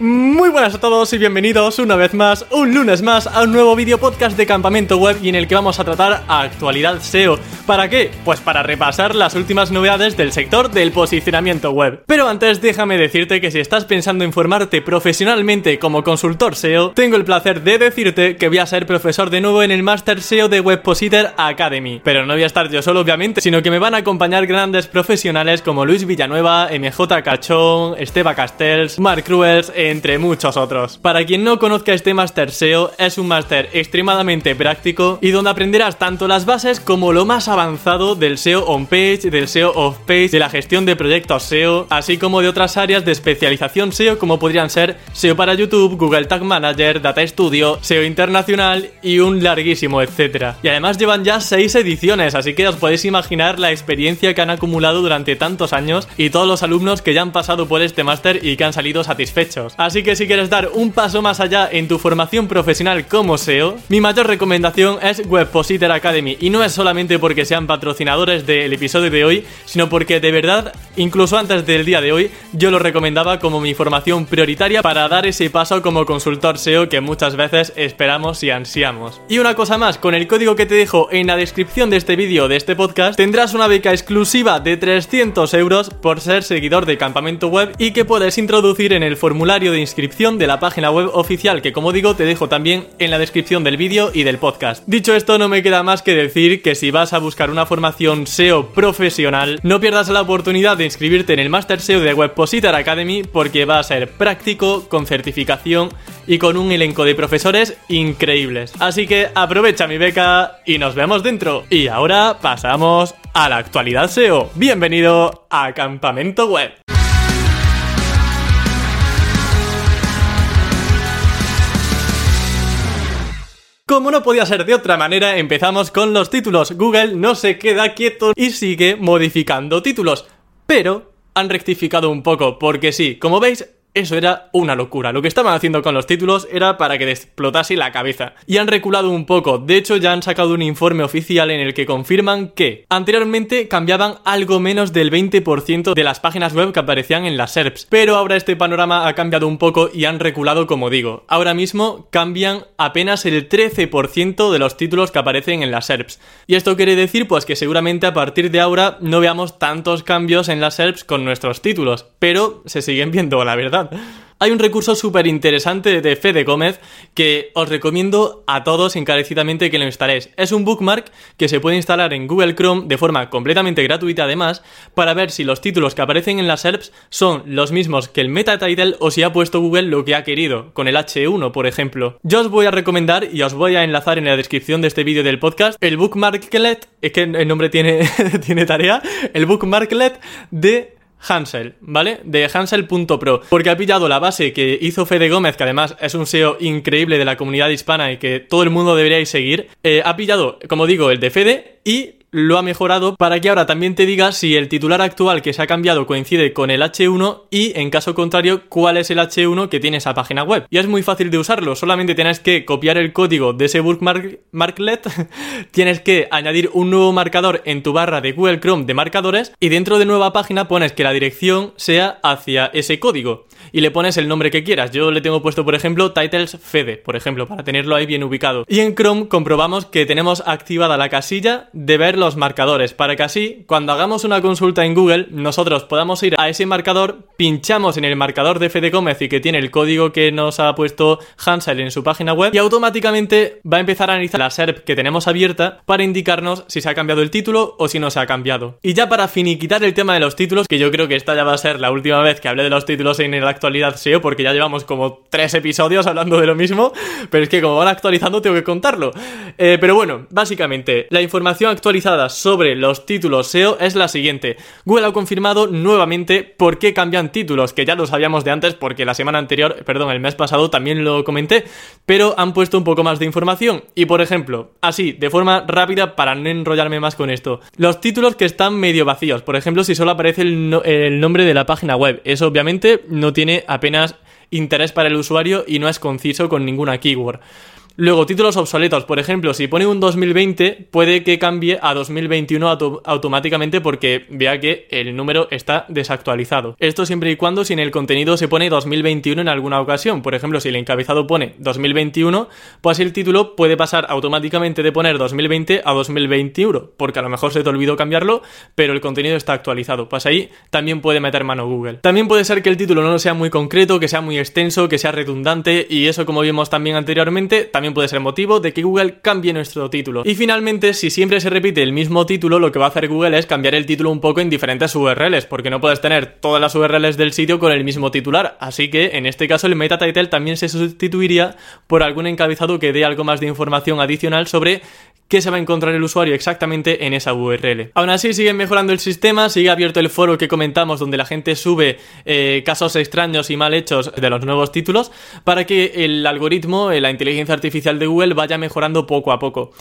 Muy buenas a todos y bienvenidos una vez más, un lunes más, a un nuevo vídeo podcast de Campamento Web y en el que vamos a tratar actualidad SEO. ¿Para qué? Pues para repasar las últimas novedades del sector del posicionamiento web. Pero antes déjame decirte que si estás pensando en formarte profesionalmente como consultor SEO, tengo el placer de decirte que voy a ser profesor de nuevo en el Master SEO de Webpositor Academy. Pero no voy a estar yo solo obviamente, sino que me van a acompañar grandes profesionales como Luis Villanueva, MJ Cachón, Esteba Castells, Mark Cruels, entre muchos otros. Para quien no conozca este Master SEO, es un máster extremadamente práctico y donde aprenderás tanto las bases como lo más avanzado del SEO on-page, del SEO off-page, de la gestión de proyectos SEO, así como de otras áreas de especialización SEO como podrían ser SEO para YouTube, Google Tag Manager, Data Studio, SEO internacional y un larguísimo etcétera. Y además llevan ya 6 ediciones, así que os podéis imaginar la experiencia que han acumulado durante tantos años y todos los alumnos que ya han pasado por este máster y que han salido satisfechos. Así que si quieres dar un paso más allá en tu formación profesional como SEO, mi mayor recomendación es Webpositor Academy y no es solamente porque sean patrocinadores del episodio de hoy, sino porque de verdad, incluso antes del día de hoy, yo lo recomendaba como mi formación prioritaria para dar ese paso como consultor SEO que muchas veces esperamos y ansiamos. Y una cosa más, con el código que te dejo en la descripción de este vídeo, de este podcast, tendrás una beca exclusiva de 300 euros por ser seguidor de Campamento Web y que puedes introducir en el formulario de inscripción de la página web oficial que como digo te dejo también en la descripción del vídeo y del podcast. Dicho esto no me queda más que decir que si vas a buscar una formación SEO profesional no pierdas la oportunidad de inscribirte en el Master SEO de Webpositor Academy porque va a ser práctico, con certificación y con un elenco de profesores increíbles. Así que aprovecha mi beca y nos vemos dentro. Y ahora pasamos a la actualidad SEO. Bienvenido a Campamento Web. Como no podía ser de otra manera, empezamos con los títulos. Google no se queda quieto y sigue modificando títulos. Pero han rectificado un poco, porque sí, como veis, eso era una locura. Lo que estaban haciendo con los títulos era para que te explotase la cabeza. Y han reculado un poco. De hecho, ya han sacado un informe oficial en el que confirman que anteriormente cambiaban algo menos del 20% de las páginas web que aparecían en las SERPs. Pero ahora este panorama ha cambiado un poco y han reculado como digo. Ahora mismo cambian apenas el 13% de los títulos que aparecen en las SERPs. Y esto quiere decir pues que seguramente a partir de ahora no veamos tantos cambios en las SERPs con nuestros títulos. Pero se siguen viendo, la verdad. Hay un recurso súper interesante de Fede Gómez que os recomiendo a todos encarecidamente que lo instaléis. Es un bookmark que se puede instalar en Google Chrome de forma completamente gratuita además para ver si los títulos que aparecen en las SERPs son los mismos que el meta title o si ha puesto Google lo que ha querido, con el H1 por ejemplo. Yo os voy a recomendar y os voy a enlazar en la descripción de este vídeo del podcast el bookmarklet, es que el nombre tiene, tiene tarea, el bookmarklet de Hansel, ¿vale? De Hansel.pro, porque ha pillado la base que hizo Fede Gómez, que además es un SEO increíble de la comunidad hispana y que todo el mundo deberíais seguir. Eh, ha pillado, como digo, el de Fede y lo ha mejorado para que ahora también te diga si el titular actual que se ha cambiado coincide con el H1 y en caso contrario cuál es el H1 que tiene esa página web. Y es muy fácil de usarlo, solamente tienes que copiar el código de ese bookmarklet, tienes que añadir un nuevo marcador en tu barra de Google Chrome de marcadores y dentro de nueva página pones que la dirección sea hacia ese código y le pones el nombre que quieras. Yo le tengo puesto, por ejemplo, Titles Fede, por ejemplo, para tenerlo ahí bien ubicado. Y en Chrome comprobamos que tenemos activada la casilla de ver los marcadores, para que así, cuando hagamos una consulta en Google, nosotros podamos ir a ese marcador, pinchamos en el marcador de Fede Gómez y que tiene el código que nos ha puesto Hansel en su página web, y automáticamente va a empezar a analizar la SERP que tenemos abierta para indicarnos si se ha cambiado el título o si no se ha cambiado. Y ya para finiquitar el tema de los títulos, que yo creo que esta ya va a ser la última vez que hable de los títulos en el actualidad SEO, porque ya llevamos como tres episodios hablando de lo mismo, pero es que como van actualizando tengo que contarlo. Eh, pero bueno, básicamente, la información actualizada sobre los títulos SEO es la siguiente. Google ha confirmado nuevamente por qué cambian títulos, que ya lo sabíamos de antes porque la semana anterior, perdón, el mes pasado también lo comenté, pero han puesto un poco más de información. Y por ejemplo, así, de forma rápida para no enrollarme más con esto, los títulos que están medio vacíos, por ejemplo, si solo aparece el, el nombre de la página web, eso obviamente no tiene apenas interés para el usuario y no es conciso con ninguna keyword. Luego, títulos obsoletos. Por ejemplo, si pone un 2020, puede que cambie a 2021 automáticamente porque vea que el número está desactualizado. Esto siempre y cuando si en el contenido se pone 2021 en alguna ocasión. Por ejemplo, si el encabezado pone 2021, pues el título puede pasar automáticamente de poner 2020 a 2021, porque a lo mejor se te olvidó cambiarlo, pero el contenido está actualizado. Pues ahí también puede meter mano Google. También puede ser que el título no sea muy concreto, que sea muy extenso, que sea redundante, y eso, como vimos también anteriormente, también puede ser motivo de que Google cambie nuestro título. Y finalmente, si siempre se repite el mismo título, lo que va a hacer Google es cambiar el título un poco en diferentes URLs, porque no puedes tener todas las URLs del sitio con el mismo titular. Así que en este caso el meta title también se sustituiría por algún encabezado que dé algo más de información adicional sobre qué se va a encontrar el usuario exactamente en esa URL. Aún así, siguen mejorando el sistema, sigue abierto el foro que comentamos donde la gente sube eh, casos extraños y mal hechos de los nuevos títulos para que el algoritmo, eh, la inteligencia artificial de Google vaya mejorando poco a poco.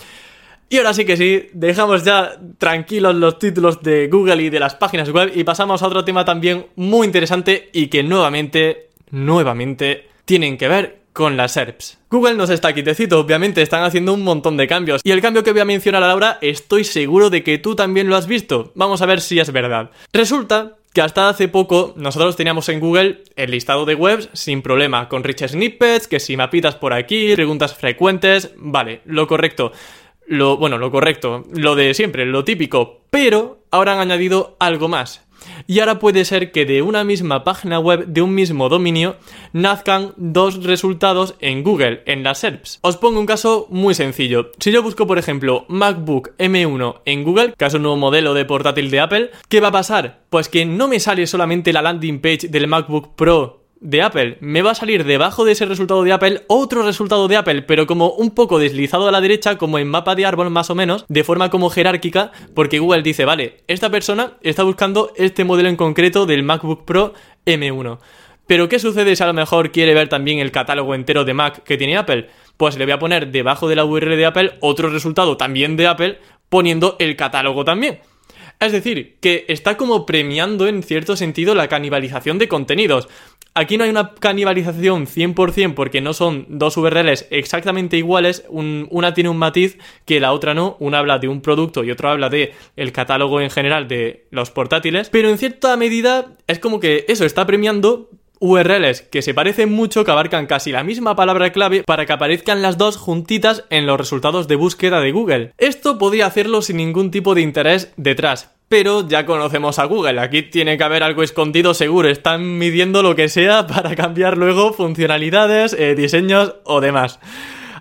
Y ahora sí que sí, dejamos ya tranquilos los títulos de Google y de las páginas web y pasamos a otro tema también muy interesante y que nuevamente, nuevamente, tienen que ver con las SERPs. Google nos está quitecito, obviamente están haciendo un montón de cambios. Y el cambio que voy a mencionar ahora estoy seguro de que tú también lo has visto. Vamos a ver si es verdad. Resulta que hasta hace poco nosotros teníamos en Google el listado de webs sin problema, con rich snippets, que si mapitas por aquí, preguntas frecuentes, vale, lo correcto. Lo, bueno, lo correcto, lo de siempre, lo típico, pero ahora han añadido algo más. Y ahora puede ser que de una misma página web de un mismo dominio nazcan dos resultados en Google, en las SERPs. Os pongo un caso muy sencillo. Si yo busco, por ejemplo, MacBook M1 en Google, que es un nuevo modelo de portátil de Apple, ¿qué va a pasar? Pues que no me sale solamente la landing page del MacBook Pro de Apple. Me va a salir debajo de ese resultado de Apple otro resultado de Apple, pero como un poco deslizado a la derecha, como en mapa de árbol más o menos, de forma como jerárquica, porque Google dice, vale, esta persona está buscando este modelo en concreto del MacBook Pro M1. Pero ¿qué sucede si a lo mejor quiere ver también el catálogo entero de Mac que tiene Apple? Pues le voy a poner debajo de la URL de Apple otro resultado también de Apple, poniendo el catálogo también. Es decir, que está como premiando en cierto sentido la canibalización de contenidos. Aquí no hay una canibalización 100% porque no son dos URLs exactamente iguales, una tiene un matiz que la otra no, una habla de un producto y otra habla de el catálogo en general de los portátiles, pero en cierta medida es como que eso está premiando URLs que se parecen mucho, que abarcan casi la misma palabra clave para que aparezcan las dos juntitas en los resultados de búsqueda de Google. Esto podía hacerlo sin ningún tipo de interés detrás, pero ya conocemos a Google, aquí tiene que haber algo escondido seguro, están midiendo lo que sea para cambiar luego funcionalidades, eh, diseños o demás.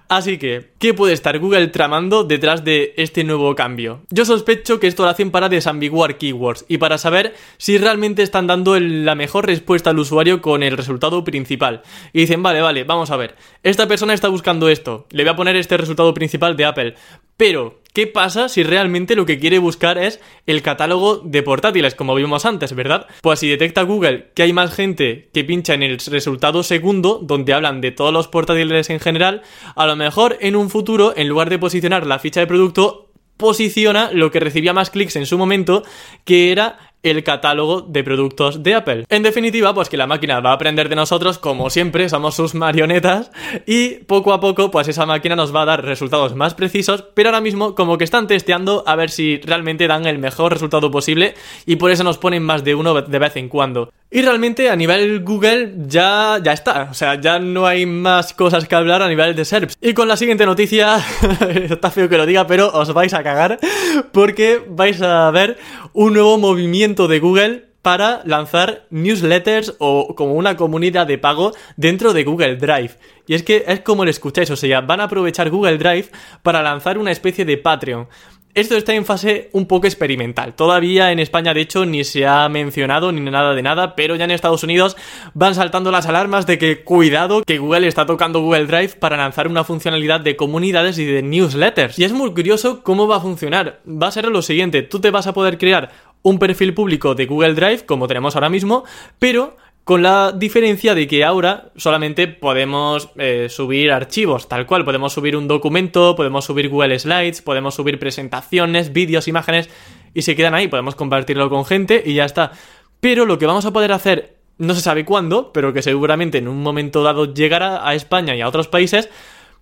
Así que, ¿qué puede estar Google tramando detrás de este nuevo cambio? Yo sospecho que esto lo hacen para desambiguar keywords y para saber si realmente están dando la mejor respuesta al usuario con el resultado principal. Y dicen, vale, vale, vamos a ver, esta persona está buscando esto, le voy a poner este resultado principal de Apple, pero ¿Qué pasa si realmente lo que quiere buscar es el catálogo de portátiles, como vimos antes, ¿verdad? Pues si detecta Google que hay más gente que pincha en el resultado segundo, donde hablan de todos los portátiles en general, a lo mejor en un futuro, en lugar de posicionar la ficha de producto, posiciona lo que recibía más clics en su momento, que era el catálogo de productos de Apple. En definitiva, pues que la máquina va a aprender de nosotros, como siempre, somos sus marionetas, y poco a poco, pues esa máquina nos va a dar resultados más precisos, pero ahora mismo como que están testeando a ver si realmente dan el mejor resultado posible, y por eso nos ponen más de uno de vez en cuando. Y realmente a nivel Google ya, ya está, o sea, ya no hay más cosas que hablar a nivel de SERPs. Y con la siguiente noticia, está feo que lo diga, pero os vais a cagar, porque vais a ver un nuevo movimiento de Google para lanzar newsletters o como una comunidad de pago dentro de Google Drive. Y es que es como lo escucháis, o sea, van a aprovechar Google Drive para lanzar una especie de Patreon. Esto está en fase un poco experimental. Todavía en España, de hecho, ni se ha mencionado ni nada de nada, pero ya en Estados Unidos van saltando las alarmas de que cuidado que Google está tocando Google Drive para lanzar una funcionalidad de comunidades y de newsletters. Y es muy curioso cómo va a funcionar. Va a ser lo siguiente, tú te vas a poder crear un perfil público de Google Drive, como tenemos ahora mismo, pero con la diferencia de que ahora solamente podemos eh, subir archivos, tal cual, podemos subir un documento, podemos subir Google Slides, podemos subir presentaciones, vídeos, imágenes, y se quedan ahí, podemos compartirlo con gente y ya está. Pero lo que vamos a poder hacer, no se sabe cuándo, pero que seguramente en un momento dado llegará a España y a otros países,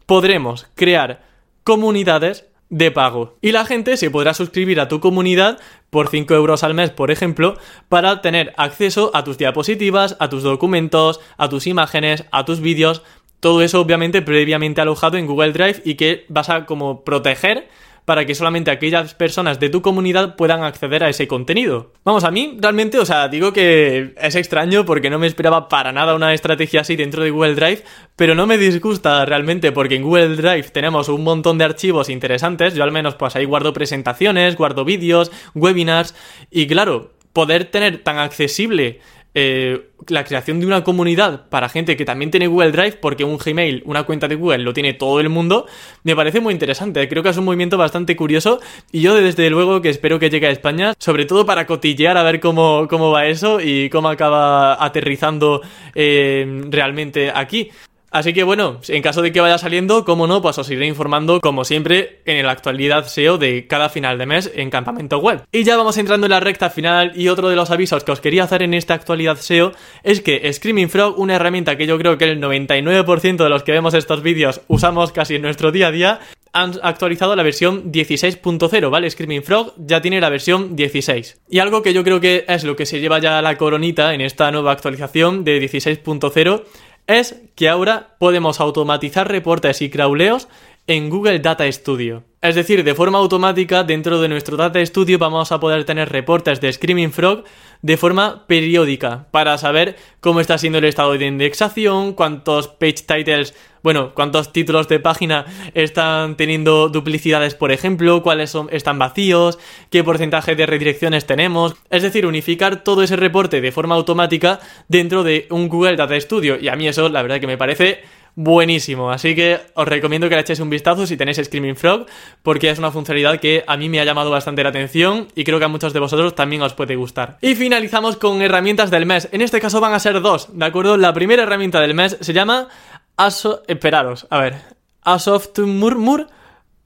podremos crear comunidades de pago. Y la gente se podrá suscribir a tu comunidad por 5 euros al mes, por ejemplo, para tener acceso a tus diapositivas, a tus documentos, a tus imágenes, a tus vídeos. Todo eso obviamente previamente alojado en Google Drive y que vas a como proteger para que solamente aquellas personas de tu comunidad puedan acceder a ese contenido. Vamos, a mí realmente, o sea, digo que es extraño porque no me esperaba para nada una estrategia así dentro de Google Drive, pero no me disgusta realmente porque en Google Drive tenemos un montón de archivos interesantes, yo al menos pues ahí guardo presentaciones, guardo vídeos, webinars y claro, poder tener tan accesible eh, la creación de una comunidad para gente que también tiene Google Drive, porque un Gmail, una cuenta de Google, lo tiene todo el mundo, me parece muy interesante. Creo que es un movimiento bastante curioso y yo desde luego que espero que llegue a España, sobre todo para cotillear a ver cómo, cómo va eso y cómo acaba aterrizando eh, realmente aquí. Así que bueno, en caso de que vaya saliendo, como no, pues os iré informando como siempre en la actualidad SEO de cada final de mes en Campamento Web. Y ya vamos entrando en la recta final y otro de los avisos que os quería hacer en esta actualidad SEO es que Screaming Frog, una herramienta que yo creo que el 99% de los que vemos estos vídeos usamos casi en nuestro día a día, han actualizado la versión 16.0, ¿vale? Screaming Frog ya tiene la versión 16. Y algo que yo creo que es lo que se lleva ya la coronita en esta nueva actualización de 16.0 es que ahora podemos automatizar reportes y crawleos en Google Data Studio. Es decir, de forma automática dentro de nuestro Data Studio vamos a poder tener reportes de Screaming Frog de forma periódica para saber cómo está siendo el estado de indexación, cuántos page titles, bueno, cuántos títulos de página están teniendo duplicidades, por ejemplo, cuáles son, están vacíos, qué porcentaje de redirecciones tenemos. Es decir, unificar todo ese reporte de forma automática dentro de un Google Data Studio. Y a mí eso, la verdad que me parece buenísimo. Así que os recomiendo que le echéis un vistazo si tenéis Screaming Frog, porque es una funcionalidad que a mí me ha llamado bastante la atención y creo que a muchos de vosotros también os puede gustar. Y finalizamos con herramientas del mes. En este caso van a ser dos, ¿de acuerdo? La primera herramienta del mes se llama Aso... Esperaros, a ver. Asoft Murmur.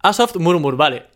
Asoft Murmur, vale.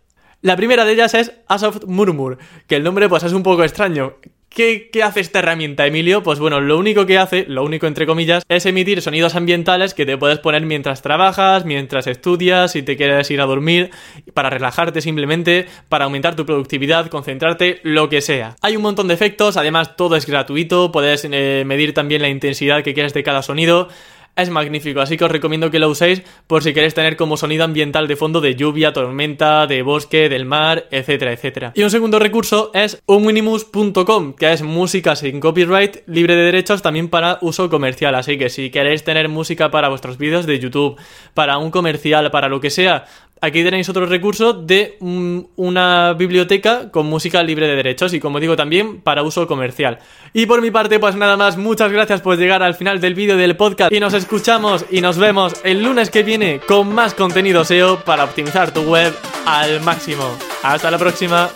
La primera de ellas es Asoft Murmur, que el nombre pues es un poco extraño. ¿Qué, hace esta herramienta, Emilio? Pues bueno, lo único que hace, lo único entre comillas, es emitir sonidos ambientales que te puedes poner mientras trabajas, mientras estudias, si te quieres ir a dormir, para relajarte simplemente, para aumentar tu productividad, concentrarte, lo que sea. Hay un montón de efectos, además todo es gratuito, puedes eh, medir también la intensidad que quieres de cada sonido es magnífico, así que os recomiendo que lo uséis por si queréis tener como sonido ambiental de fondo de lluvia, tormenta, de bosque, del mar, etcétera, etcétera. Y un segundo recurso es unminimus.com, que es música sin copyright, libre de derechos también para uso comercial, así que si queréis tener música para vuestros vídeos de YouTube, para un comercial, para lo que sea, aquí tenéis otro recurso de una biblioteca con música libre de derechos y como digo también para uso comercial. Y por mi parte pues nada más, muchas gracias por llegar al final del vídeo del podcast y nos escuchamos y nos vemos el lunes que viene con más contenido SEO para optimizar tu web al máximo. Hasta la próxima.